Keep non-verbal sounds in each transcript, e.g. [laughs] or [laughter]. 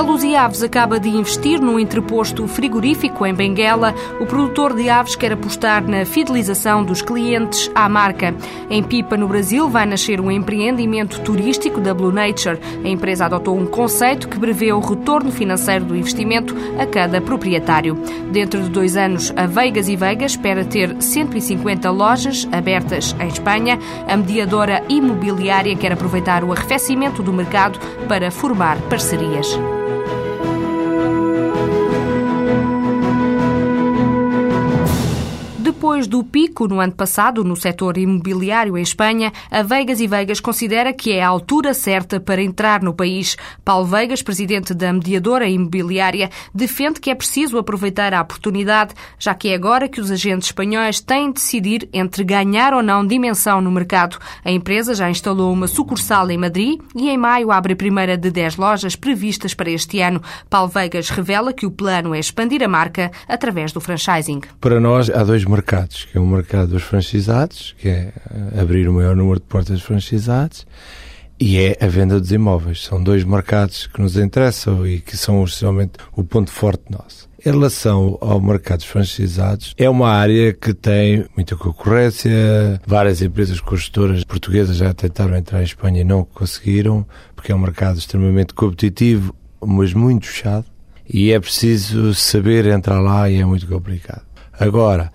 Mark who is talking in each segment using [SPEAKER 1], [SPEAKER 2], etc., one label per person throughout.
[SPEAKER 1] A Luzi Aves acaba de investir num entreposto frigorífico em Benguela. O produtor de aves quer apostar na fidelização dos clientes à marca. Em Pipa, no Brasil, vai nascer um empreendimento turístico da Blue Nature. A empresa adotou um conceito que prevê o retorno financeiro do investimento a cada proprietário. Dentro de dois anos, a Veigas e Veigas espera ter 150 lojas abertas em Espanha. A mediadora imobiliária quer aproveitar o arrefecimento do mercado para formar parcerias. Depois do pico no ano passado no setor imobiliário em Espanha, a Veigas e Veigas considera que é a altura certa para entrar no país. Paulo Veigas, presidente da mediadora imobiliária, defende que é preciso aproveitar a oportunidade, já que é agora que os agentes espanhóis têm de decidir entre ganhar ou não dimensão no mercado. A empresa já instalou uma sucursal em Madrid e em maio abre a primeira de 10 lojas previstas para este ano. Paulo Veigas revela que o plano é expandir a marca através do franchising.
[SPEAKER 2] Para nós, há dois mercados que é o mercado dos franchisados, que é abrir o maior número de portas de franchisados, e é a venda dos imóveis. São dois mercados que nos interessam e que são justamente o ponto forte nosso. Em relação ao mercado dos franchisados, é uma área que tem muita concorrência. Várias empresas construtoras portuguesas já tentaram entrar em Espanha e não conseguiram, porque é um mercado extremamente competitivo, mas muito fechado. E é preciso saber entrar lá e é muito complicado. Agora,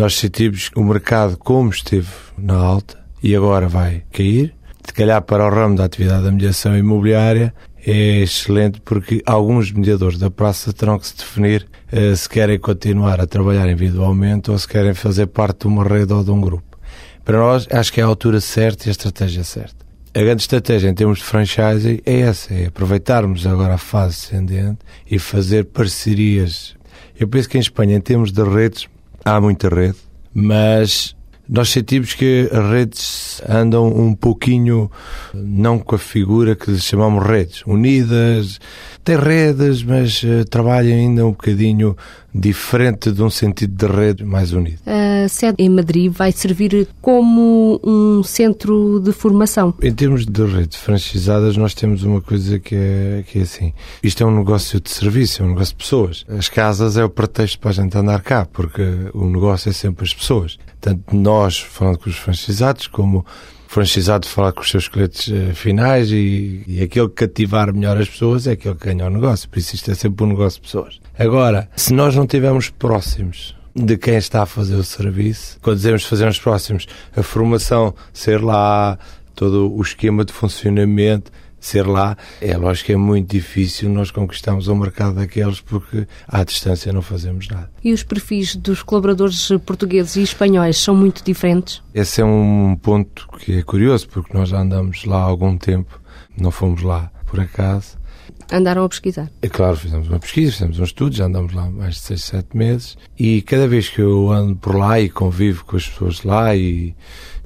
[SPEAKER 2] nós sentimos o mercado como esteve na alta e agora vai cair. Se calhar para o ramo da atividade da mediação imobiliária é excelente porque alguns mediadores da praça terão que se definir uh, se querem continuar a trabalhar individualmente ou se querem fazer parte de uma rede ou de um grupo. Para nós, acho que é a altura certa e a estratégia certa. A grande estratégia em termos de franchising é essa, é aproveitarmos agora a fase ascendente e fazer parcerias. Eu penso que em Espanha, em termos de redes, há muita rede, mas nós sentimos que as redes andam um pouquinho, não com a figura que chamamos redes, unidas, tem redes, mas uh, trabalham ainda um bocadinho diferente de um sentido de rede mais unido.
[SPEAKER 1] A sede em Madrid vai servir como um centro de formação?
[SPEAKER 2] Em termos de redes franchisadas, nós temos uma coisa que é, que é assim. Isto é um negócio de serviço, é um negócio de pessoas. As casas é o pretexto para a gente andar cá, porque o negócio é sempre as pessoas. Tanto nós, falando com os franchisados, como franchisado falar com os seus clientes uh, finais e, e aquele que cativar melhor as pessoas é aquele que ganha o negócio. Por isso isto é sempre um negócio de pessoas. Agora, se nós não estivermos próximos de quem está a fazer o serviço, quando dizemos fazermos próximos, a formação ser lá, todo o esquema de funcionamento, ser lá, é lógico que é muito difícil nós conquistarmos o mercado daqueles porque à distância não fazemos nada.
[SPEAKER 1] E os perfis dos colaboradores portugueses e espanhóis são muito diferentes?
[SPEAKER 2] Esse é um ponto que é curioso porque nós já andamos lá há algum tempo, não fomos lá por acaso.
[SPEAKER 1] Andaram a pesquisar?
[SPEAKER 2] É claro, fizemos uma pesquisa, fizemos um estudo, já andamos lá mais de 6, 7 meses e cada vez que eu ando por lá e convivo com as pessoas lá e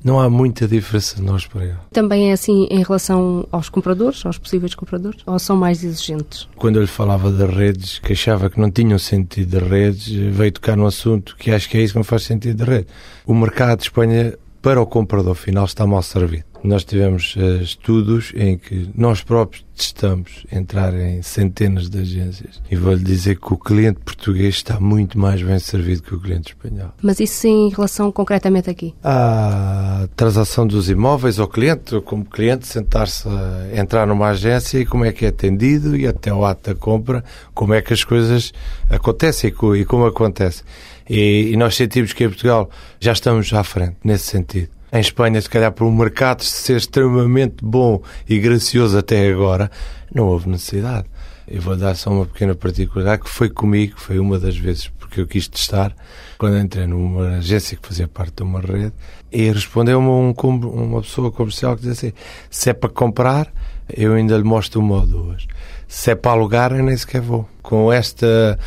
[SPEAKER 2] não há muita diferença de nós para ele.
[SPEAKER 1] Também é assim em relação aos compradores, aos possíveis compradores, ou são mais exigentes?
[SPEAKER 2] Quando eu lhe falava de redes, que achava que não tinham sentido de redes, veio tocar no assunto que acho que é isso que não faz sentido de rede. O mercado de Espanha, para o comprador final, está mal servido. Nós tivemos uh, estudos em que nós próprios testamos entrar em centenas de agências e vou-lhe dizer que o cliente português está muito mais bem servido que o cliente espanhol.
[SPEAKER 1] Mas isso em relação concretamente aqui?
[SPEAKER 2] A transação dos imóveis ao cliente, como cliente sentar-se a entrar numa agência e como é que é atendido e até o ato da compra, como é que as coisas acontecem e como acontece. E, e nós sentimos que em Portugal já estamos à frente nesse sentido em Espanha, se calhar por um mercado ser extremamente bom e gracioso até agora, não houve necessidade. Eu vou dar só uma pequena particularidade que foi comigo, foi uma das vezes porque eu quis testar, quando entrei numa agência que fazia parte de uma rede, e respondeu-me um, uma pessoa comercial que dizia assim: se é para comprar, eu ainda lhe mostro uma ou duas. Se é para alugar, eu nem sequer vou. Com esta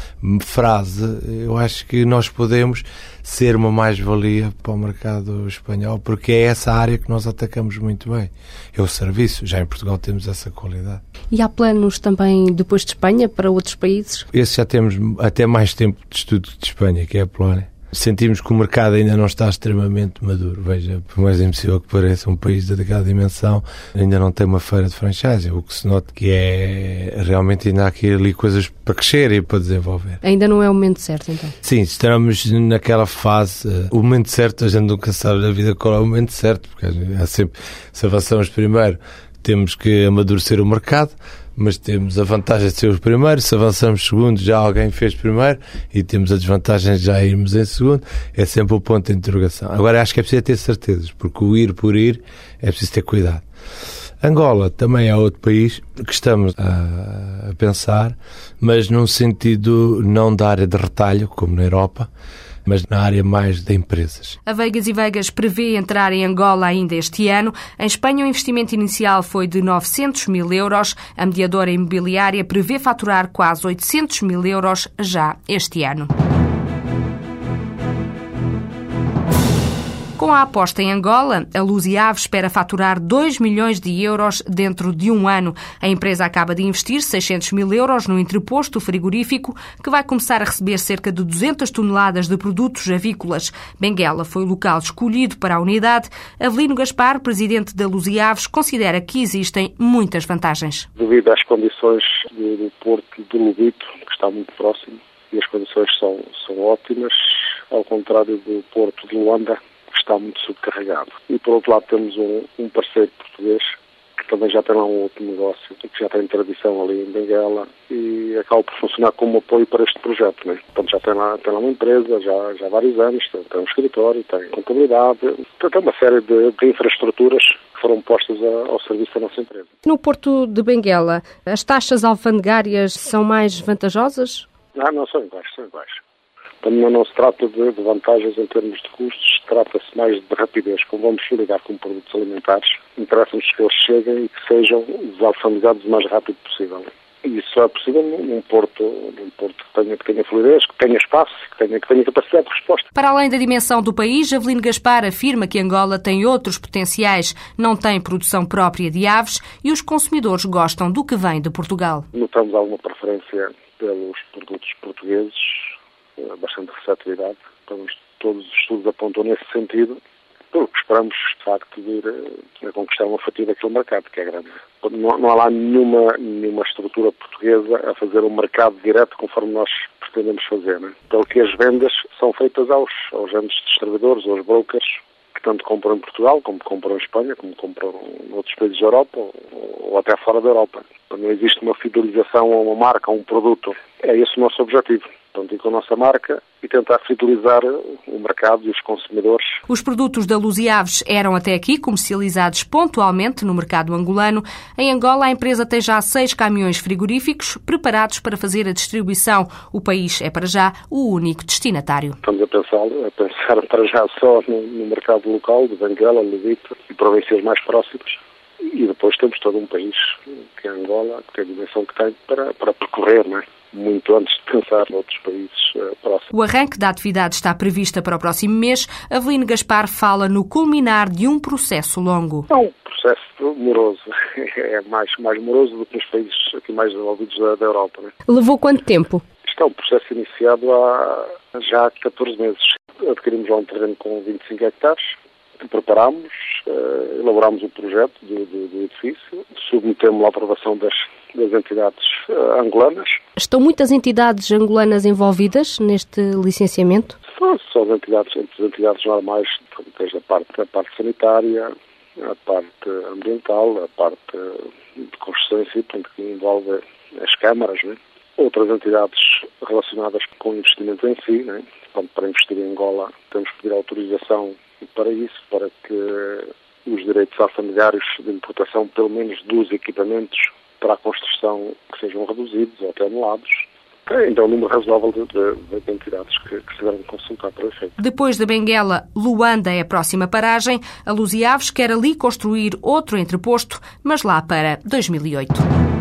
[SPEAKER 2] frase, eu acho que nós podemos ser uma mais-valia para o mercado espanhol, porque é essa área que nós atacamos muito bem. É o serviço. Já em Portugal temos essa qualidade.
[SPEAKER 1] E há planos também, depois de Espanha, para outros países?
[SPEAKER 2] Esse já temos até mais tempo de estudo de Espanha, que é a Polónia. Sentimos que o mercado ainda não está extremamente maduro. Veja, por mais impossível que pareça, um país daquela dimensão ainda não tem uma feira de franchise. O que se nota que é realmente ainda há aqui ali coisas para crescer e para desenvolver.
[SPEAKER 1] Ainda não é o momento certo, então?
[SPEAKER 2] Sim, estamos naquela fase. Eh, o momento certo, a gente nunca sabe na vida qual é o momento certo, porque há sempre, se avançamos primeiro, temos que amadurecer o mercado mas temos a vantagem de ser os primeiros. Se avançamos segundo, já alguém fez primeiro e temos a desvantagem de já irmos em segundo. É sempre o ponto de interrogação. Agora acho que é preciso ter certezas, porque o ir por ir é preciso ter cuidado. Angola também é outro país que estamos a, a pensar, mas num sentido não da área de retalho, como na Europa, mas na área mais de empresas.
[SPEAKER 1] A Vegas e Vegas prevê entrar em Angola ainda este ano. Em Espanha, o investimento inicial foi de 900 mil euros. A mediadora imobiliária prevê faturar quase 800 mil euros já este ano. Com a aposta em Angola, a Luziave espera faturar 2 milhões de euros dentro de um ano. A empresa acaba de investir 600 mil euros no entreposto frigorífico, que vai começar a receber cerca de 200 toneladas de produtos avícolas. Benguela foi o local escolhido para a unidade. Avelino Gaspar, presidente da Luziaves, considera que existem muitas vantagens.
[SPEAKER 3] Devido às condições do porto do Lubito, que está muito próximo, e as condições são, são ótimas, ao contrário do porto de Luanda, está muito subcarregado. E por outro lado temos um, um parceiro português que também já tem lá um outro negócio, que já tem tradição ali em Benguela e acaba por funcionar como apoio para este projeto. Né? Portanto, já tem lá, tem lá uma empresa, já, já há vários anos, tem, tem um escritório, tem contabilidade, tem uma série de, de infraestruturas que foram postas a, ao serviço da nossa empresa.
[SPEAKER 1] No Porto de Benguela, as taxas alfandegárias são mais vantajosas?
[SPEAKER 3] Ah, não, são iguais, são iguais. Também não se trata de, de vantagens em termos de custos, trata-se mais de rapidez. Como vamos lidar com produtos alimentares, interessa-nos que eles cheguem e que sejam desalfandegados o mais rápido possível. E isso é possível num porto, num porto que tenha, que tenha fluidez, que tenha espaço, que tenha, que tenha capacidade de resposta.
[SPEAKER 1] Para além da dimensão do país, Javelino Gaspar afirma que Angola tem outros potenciais, não tem produção própria de aves e os consumidores gostam do que vem de Portugal.
[SPEAKER 3] Notamos alguma preferência pelos produtos portugueses, bastante receptividade. Então, todos os estudos apontam nesse sentido. Pelo que esperamos, de facto, vir a, conquistar uma fatia daquele mercado, que é grande. Não, não há lá nenhuma, nenhuma estrutura portuguesa a fazer um mercado direto conforme nós pretendemos fazer. Né? Pelo que as vendas são feitas aos, aos grandes distribuidores, aos brokers, que tanto compram em Portugal, como compram em Espanha, como compram em outros países da Europa ou, ou até fora da Europa. Não existe uma fidelização a uma marca, a um produto. É esse o nosso objetivo portanto, e com a nossa marca e tentar fidelizar o mercado e os consumidores.
[SPEAKER 1] Os produtos da Luziaves eram até aqui comercializados pontualmente no mercado angolano. Em Angola, a empresa tem já seis caminhões frigoríficos preparados para fazer a distribuição. O país é, para já, o único destinatário.
[SPEAKER 3] Estamos a pensar, a pensar [laughs] para já só no, no mercado local de Benguela, Levita e províncias mais próximas. E depois temos todo um país, que é Angola, que tem a dimensão que tem, para, para percorrer, não é? Muito antes de pensar noutros países uh, próximos.
[SPEAKER 1] O arranque da atividade está prevista para o próximo mês. Avelino Gaspar fala no culminar de um processo longo.
[SPEAKER 3] É um processo moroso. [laughs] É mais, mais moroso do que nos países aqui mais desenvolvidos da, da Europa. Né?
[SPEAKER 1] Levou quanto tempo?
[SPEAKER 3] Isto é um processo iniciado há já 14 meses. Adquirimos lá um terreno com 25 hectares, preparámos, uh, elaborámos o projeto do, do, do edifício, submetemos à aprovação das, das entidades uh, angolanas.
[SPEAKER 1] Estão muitas entidades angolanas envolvidas neste licenciamento?
[SPEAKER 3] São, as entidades, as entidades normais, desde a parte, a parte sanitária, a parte ambiental, a parte de construção em si, portanto, que envolve as câmaras, né? outras entidades relacionadas com investimentos em si, né? portanto, para investir em Angola temos que pedir autorização para isso, para que os direitos alfandegários de importação, pelo menos dos equipamentos para a construção, que sejam reduzidos ou anulados. Ainda é um número razoável de, de, de entidades que, que se devem consultar para efeito.
[SPEAKER 1] Depois da Benguela, Luanda é a próxima paragem. A Luziaves quer ali construir outro entreposto, mas lá para 2008.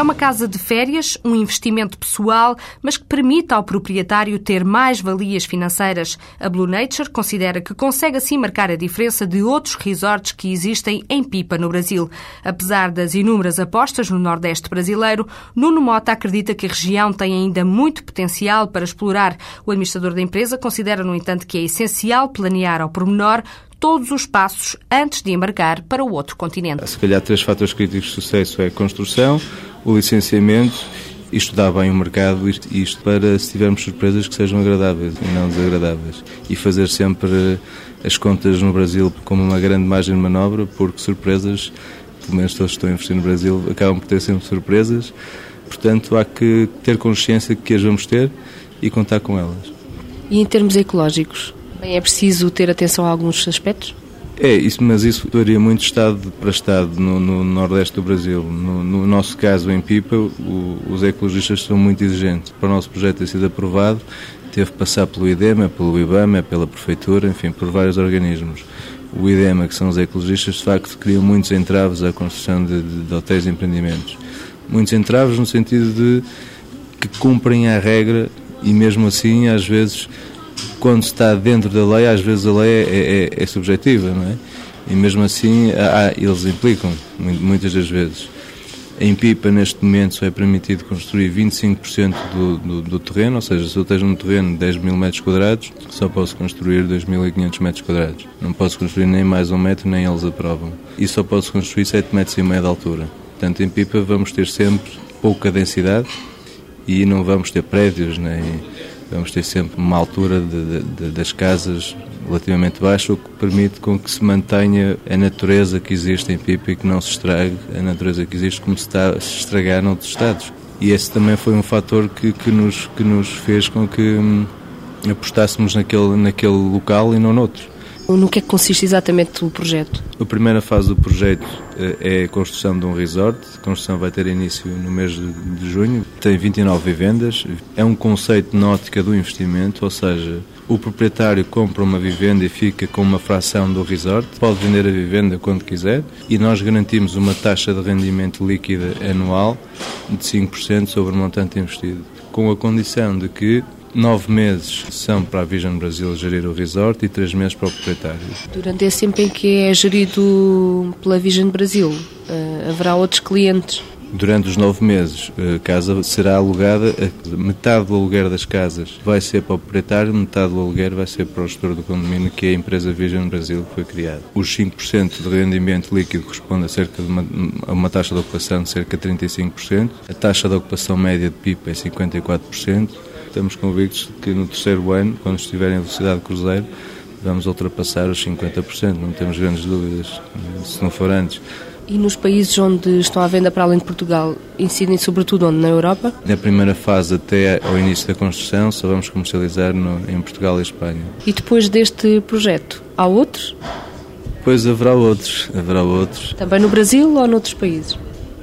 [SPEAKER 1] É uma casa de férias, um investimento pessoal, mas que permite ao proprietário ter mais valias financeiras. A Blue Nature considera que consegue assim marcar a diferença de outros resorts que existem em Pipa, no Brasil. Apesar das inúmeras apostas no Nordeste brasileiro, Nuno Mota acredita que a região tem ainda muito potencial para explorar. O administrador da empresa considera, no entanto, que é essencial planear ao pormenor todos os passos antes de embarcar para o outro continente.
[SPEAKER 4] Se calhar três fatores críticos de sucesso é a construção, o licenciamento e estudar bem o mercado, isto, isto para se tivermos surpresas que sejam agradáveis e não desagradáveis. E fazer sempre as contas no Brasil como uma grande margem de manobra, porque surpresas, pelo menos todos que estão a investir no Brasil, acabam por ter sempre surpresas. Portanto, há que ter consciência que as vamos ter e contar com elas.
[SPEAKER 1] E em termos ecológicos? Bem, é preciso ter atenção a alguns aspectos?
[SPEAKER 4] É, isso, mas isso varia muito estado para estado no, no Nordeste do Brasil. No, no, nosso caso, em Pipa, o, os ecologistas são muito exigentes. Para o nosso projeto ter sido aprovado, teve que passar pelo IDEMA, pelo IBAMA, pela Prefeitura, enfim, por vários organismos. O IDEMA, que são os ecologistas, de facto, criam muitos entraves à construção de, de, de hotéis e empreendimentos. Muitos entraves no sentido de que cumprem a regra e mesmo assim, às vezes, quando está dentro da lei, às vezes a lei é, é, é subjetiva, não é? E mesmo assim, há, eles implicam, muitas das vezes. Em Pipa, neste momento, só é permitido construir 25% do, do, do, terreno, ou seja, se eu tenho um terreno de 10 mil metros quadrados, só posso construir 2.500 metros quadrados. Não posso construir nem mais um metro, nem eles aprovam. E só posso construir 7 metros e meio de altura. Portanto, em Pipa vamos ter sempre pouca densidade e não vamos ter prédios, nem vamos ter sempre uma altura de, de, das casas relativamente baixa, o que permite com que se mantenha a natureza que existe em Pipa e que não se estrague a natureza que existe como se está a se estragar noutros estados. E esse também foi um fator que, que, nos, que nos fez com que hum, apostássemos naquele, naquele local e não noutros.
[SPEAKER 1] No que é que consiste exatamente o projeto?
[SPEAKER 4] A primeira fase do projeto eh, é a construção de um resort. A construção vai ter início no mês de junho. Tem 29 vivendas. É um conceito na ótica do investimento, ou seja, o proprietário compra uma vivenda e fica com uma fração do resort. Pode vender a vivenda quando quiser e nós garantimos uma taxa de rendimento líquida anual de 5% sobre o montante investido, com a condição de que Nove meses são para a Vision Brasil gerir o resort e três meses para o proprietário.
[SPEAKER 1] Durante esse tempo em que é gerido pela Vision Brasil, eh, haverá outros clientes?
[SPEAKER 4] Durante os nove meses, a casa será alugada, metade do aluguer das casas vai ser para o proprietário, metade do aluguer vai ser para o gestor do condomínio, que é a empresa Vision Brasil que foi criada. Os 5% de rendimento líquido corresponde a cerca de uma, a uma taxa de ocupação de cerca de 35%, a taxa de ocupação média de pipa é 54%, Estamos convictos de que no terceiro ano, quando estiver em velocidade de cruzeiro, vamos ultrapassar os 50%, não temos grandes dúvidas, se não for antes.
[SPEAKER 1] E nos países onde estão à venda para além de Portugal, incidem sobretudo onde? Na Europa?
[SPEAKER 4] Na primeira fase, até ao início da construção, só vamos comercializar no, em Portugal e Espanha.
[SPEAKER 1] E depois deste projeto, há outros?
[SPEAKER 4] Pois haverá outros, haverá outros.
[SPEAKER 1] Também no Brasil ou noutros países?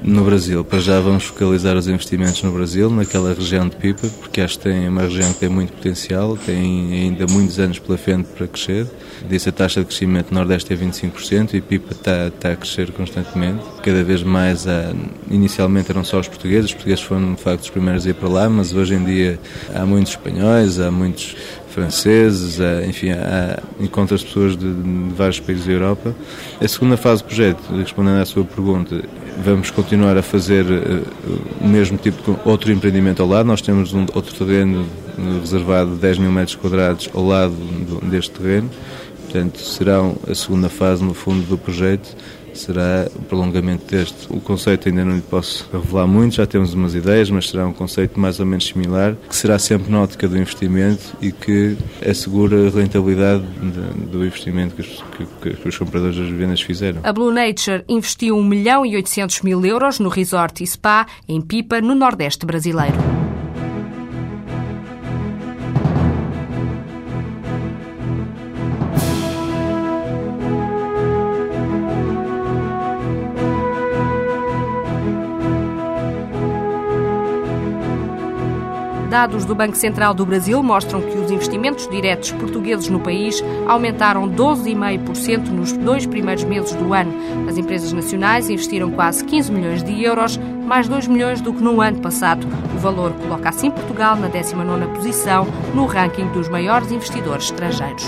[SPEAKER 4] No Brasil. Para já vamos focalizar os investimentos no Brasil, naquela região de Pipa, porque acho que tem uma região que tem muito potencial, tem ainda muitos anos pela frente para crescer. Disse a taxa de crescimento no Nordeste é 25% e Pipa está, está a crescer constantemente. Cada vez mais, há, inicialmente eram só os portugueses, os portugueses foram de facto os primeiros a ir para lá, mas hoje em dia há muitos espanhóis, há muitos franceses, enfim, há, encontra-se pessoas de, de, vários países da Europa. A segunda fase do projeto, respondendo à sua pergunta, vamos continuar a fazer uh, o mesmo tipo de outro empreendimento ao lado. Nós temos um outro terreno reservado de 10 mil metros quadrados ao lado do, deste terreno. Portanto, será a segunda fase, no fundo, do projeto será o prolongamento deste. O conceito ainda não lhe posso revelar muito, já temos umas ideias, mas será um conceito mais ou menos similar, que será sempre na ótica do investimento e que assegura a rentabilidade do investimento que os, que, que os compradores das vivendas fizeram.
[SPEAKER 1] A Blue Nature investiu 1 milhão e 800 mil euros no resort e spa em Pipa, no Nordeste brasileiro. Dados do Banco Central do Brasil mostram que os investimentos diretos portugueses no país aumentaram 12,5% nos dois primeiros meses do ano. As empresas nacionais investiram quase 15 milhões de euros mais 2 milhões do que no ano passado. O valor coloca assim Portugal na 19ª posição no ranking dos maiores investidores estrangeiros.